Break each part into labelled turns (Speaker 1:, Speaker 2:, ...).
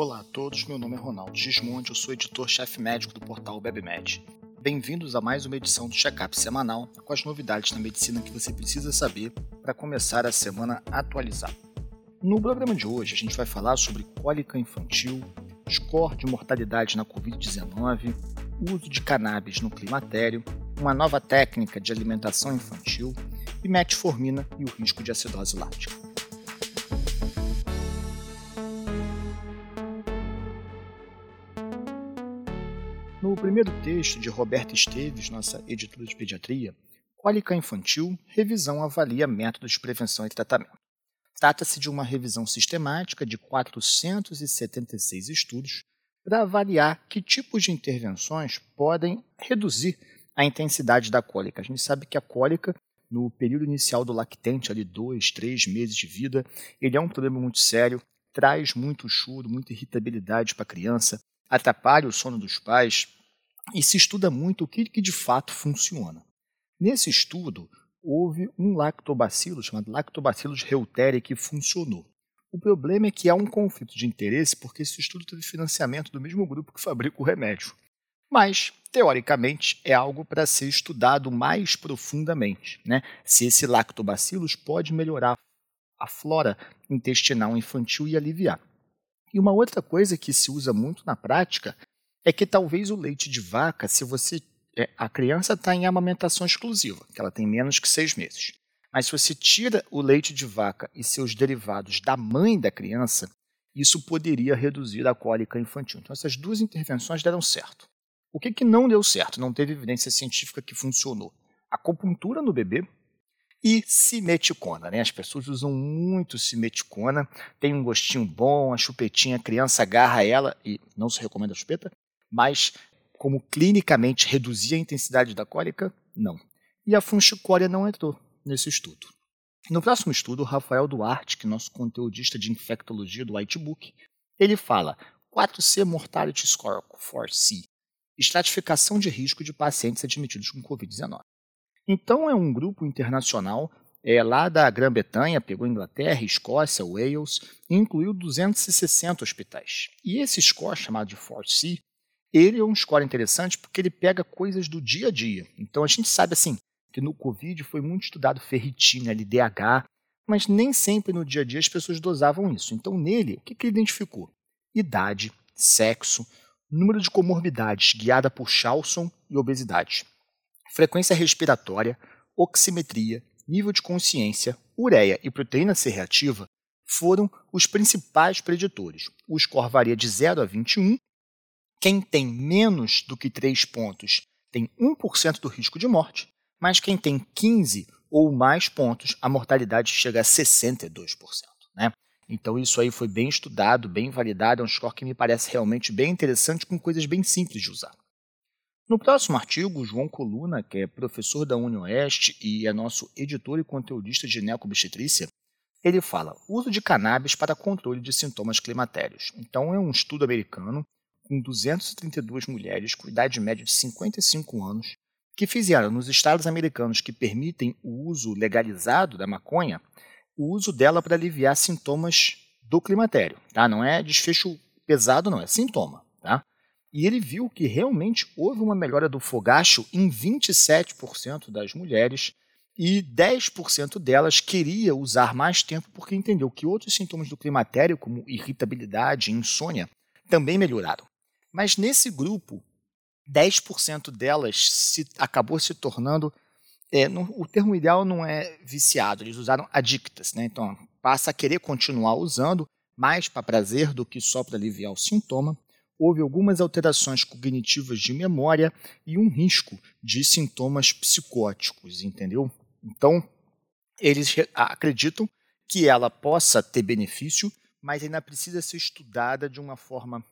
Speaker 1: Olá a todos, meu nome é Ronaldo Gismonte, eu sou editor-chefe médico do portal BebMed. Bem-vindos a mais uma edição do Checkup semanal com as novidades na medicina que você precisa saber para começar a semana atualizada. No programa de hoje, a gente vai falar sobre cólica infantil, score de mortalidade na Covid-19, uso de cannabis no climatério, uma nova técnica de alimentação infantil e metformina e o risco de acidose lática. No primeiro texto de Roberta Esteves, nossa editora de pediatria, Cólica Infantil, revisão avalia métodos de prevenção e tratamento. Trata-se de uma revisão sistemática de 476 estudos para avaliar que tipos de intervenções podem reduzir a intensidade da cólica. A gente sabe que a cólica, no período inicial do lactente, ali dois, três meses de vida, ele é um problema muito sério, traz muito choro, muita irritabilidade para a criança, atrapalha o sono dos pais e se estuda muito o que, que de fato funciona. Nesse estudo, houve um lactobacilo chamado Lactobacillus reuteri que funcionou. O problema é que há um conflito de interesse porque esse estudo teve financiamento do mesmo grupo que fabrica o remédio. Mas, teoricamente, é algo para ser estudado mais profundamente, né? se esse lactobacillus pode melhorar a flora intestinal infantil e aliviar. E uma outra coisa que se usa muito na prática é que talvez o leite de vaca, se você. É, a criança está em amamentação exclusiva, que ela tem menos que seis meses. Mas se você tira o leite de vaca e seus derivados da mãe da criança, isso poderia reduzir a cólica infantil. Então, essas duas intervenções deram certo. O que, que não deu certo? Não teve evidência científica que funcionou. Acupuntura no bebê e simeticona. Né? As pessoas usam muito simeticona, tem um gostinho bom, a chupetinha, a criança agarra ela e não se recomenda a chupeta, mas como clinicamente reduzir a intensidade da cólica, não. E a funchicória não entrou nesse estudo. No próximo estudo, o Rafael Duarte, que é nosso conteudista de infectologia do Whitebook, ele fala 4C Mortality Score 4C, estratificação de risco de pacientes admitidos com Covid-19. Então é um grupo internacional é, lá da Grã-Bretanha, pegou Inglaterra, Escócia, Wales, e incluiu 260 hospitais. E esse score, chamado de 4C, ele é um score interessante porque ele pega coisas do dia a dia. Então a gente sabe assim que no Covid foi muito estudado ferritina, LDH, mas nem sempre no dia a dia as pessoas dosavam isso. Então nele, o que, que ele identificou? Idade, sexo, número de comorbidades guiada por Charlson e obesidade, frequência respiratória, oximetria, nível de consciência, ureia e proteína C reativa foram os principais preditores. O score varia de 0 a 21 quem tem menos do que 3 pontos tem 1% do risco de morte, mas quem tem 15 ou mais pontos, a mortalidade chega a 62%. Né? Então isso aí foi bem estudado, bem validado, é um score que me parece realmente bem interessante, com coisas bem simples de usar. No próximo artigo, João Coluna, que é professor da UniOeste e é nosso editor e conteudista de ginecobstetrícia, ele fala uso de cannabis para controle de sintomas climatérios. Então é um estudo americano com 232 mulheres com idade média de 55 anos que fizeram nos estados americanos que permitem o uso legalizado da maconha, o uso dela para aliviar sintomas do climatério, tá? Não é desfecho pesado, não, é sintoma? E ele viu que realmente houve uma melhora do fogacho em 27% das mulheres e 10% delas queria usar mais tempo porque entendeu que outros sintomas do climatério, como irritabilidade e insônia, também melhoraram. Mas nesse grupo, 10% delas se, acabou se tornando. É, o termo ideal não é viciado, eles usaram adictas, né? Então passa a querer continuar usando, mais para prazer do que só para aliviar o sintoma. Houve algumas alterações cognitivas de memória e um risco de sintomas psicóticos, entendeu? Então, eles acreditam que ela possa ter benefício, mas ainda precisa ser estudada de uma forma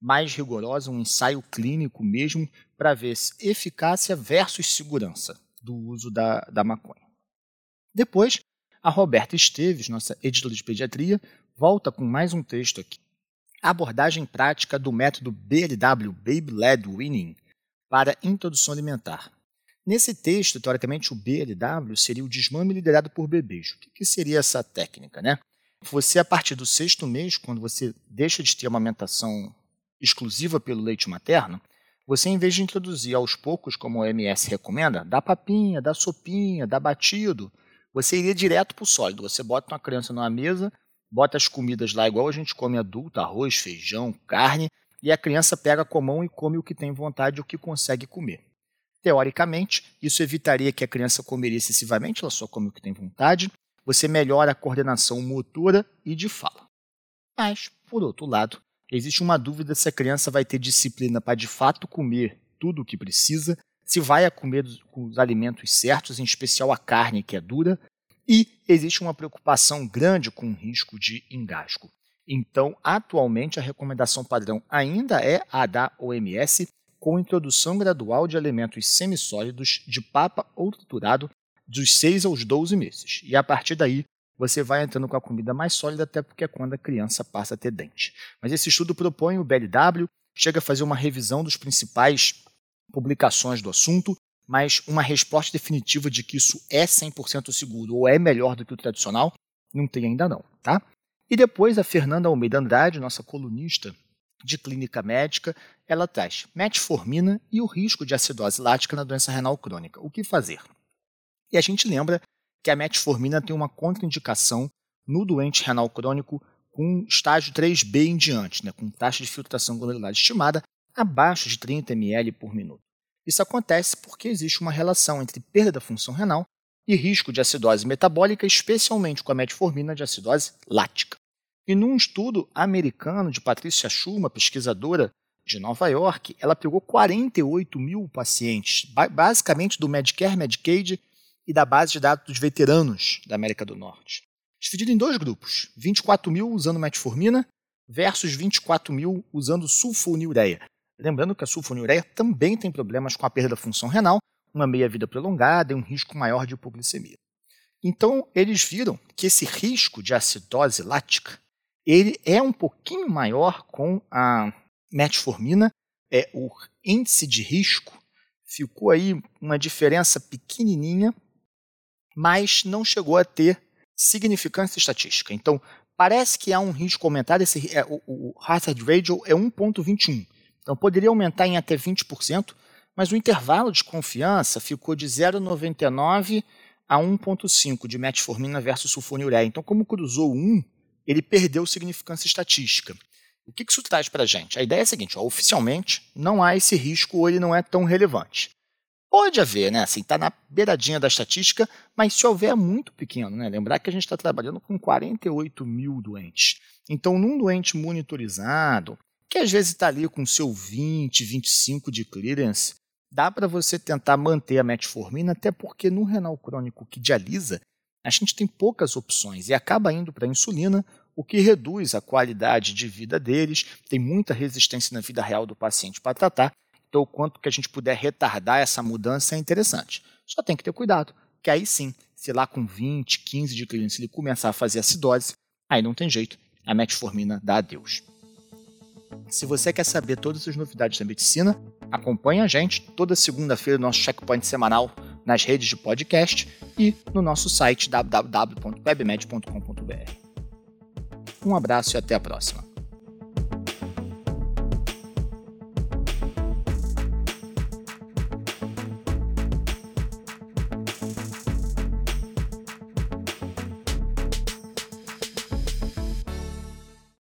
Speaker 1: mais rigorosa, um ensaio clínico mesmo, para ver eficácia versus segurança do uso da, da maconha. Depois, a Roberta Esteves, nossa editora de pediatria, volta com mais um texto aqui. A abordagem prática do método BLW, Baby Led Winning, para introdução alimentar. Nesse texto, teoricamente, o BLW seria o desmame liderado por bebês. O que seria essa técnica? Né? você, a partir do sexto mês, quando você deixa de ter amamentação exclusiva pelo leite materno, você, em vez de introduzir aos poucos, como o OMS recomenda, dá papinha, dá sopinha, dá batido, você iria direto para o sólido. Você bota uma criança numa mesa, bota as comidas lá igual a gente come adulto, arroz, feijão, carne, e a criança pega com a mão e come o que tem vontade, o que consegue comer. Teoricamente, isso evitaria que a criança comeria excessivamente, ela só come o que tem vontade, você melhora a coordenação motora e de fala. Mas, por outro lado, existe uma dúvida se a criança vai ter disciplina para de fato comer tudo o que precisa, se vai a comer os alimentos certos, em especial a carne que é dura, e existe uma preocupação grande com o risco de engasgo. Então, atualmente, a recomendação padrão ainda é a da OMS, com introdução gradual de alimentos semissólidos de papa ou triturado dos 6 aos 12 meses. E a partir daí, você vai entrando com a comida mais sólida, até porque é quando a criança passa a ter dente. Mas esse estudo propõe o BLW, chega a fazer uma revisão dos principais publicações do assunto, mas uma resposta definitiva de que isso é 100% seguro ou é melhor do que o tradicional, não tem ainda não, tá? E depois a Fernanda Almeida Andrade, nossa colunista de clínica médica, ela traz metformina e o risco de acidose lática na doença renal crônica. O que fazer? E a gente lembra que a metformina tem uma contraindicação no doente renal crônico com estágio 3B em diante, né, com taxa de filtração glomerular estimada abaixo de 30 ml por minuto. Isso acontece porque existe uma relação entre perda da função renal e risco de acidose metabólica, especialmente com a metformina de acidose lática. E num estudo americano de Patricia Schuma, pesquisadora de Nova York, ela pegou 48 mil pacientes, basicamente do Medicare, Medicaid e da base de dados dos veteranos da América do Norte. Dividido em dois grupos, 24 mil usando metformina versus 24 mil usando sulfonilureia. Lembrando que a sulfonilureia também tem problemas com a perda da função renal, uma meia-vida prolongada e um risco maior de hipoglicemia. Então, eles viram que esse risco de acidose lática ele é um pouquinho maior com a metformina, é o índice de risco ficou aí uma diferença pequenininha, mas não chegou a ter significância estatística. Então, parece que há um risco aumentado, esse, é, o, o hazard ratio é 1.21. Então poderia aumentar em até 20%, mas o intervalo de confiança ficou de 0,99 a 1,5 de metformina versus sulfonilureia. Então, como cruzou 1, ele perdeu significância estatística. O que isso traz para a gente? A ideia é a seguinte: ó, oficialmente não há esse risco ou ele não é tão relevante. Pode haver, né? Assim, está na beiradinha da estatística, mas se houver é muito pequeno, né? Lembrar que a gente está trabalhando com 48 mil doentes. Então, num doente monitorizado, que às vezes está ali com seu 20, 25 de clearance, dá para você tentar manter a metformina, até porque no renal crônico que dialisa, a gente tem poucas opções e acaba indo para a insulina, o que reduz a qualidade de vida deles, tem muita resistência na vida real do paciente para tratar, então o quanto que a gente puder retardar essa mudança é interessante. Só tem que ter cuidado, que aí sim, se lá com 20, 15 de clearance ele começar a fazer acidose, aí não tem jeito, a metformina dá adeus. Se você quer saber todas as novidades da medicina, acompanhe a gente toda segunda-feira no nosso checkpoint semanal nas redes de podcast e no nosso site www.webmed.com.br. Um abraço e até a próxima.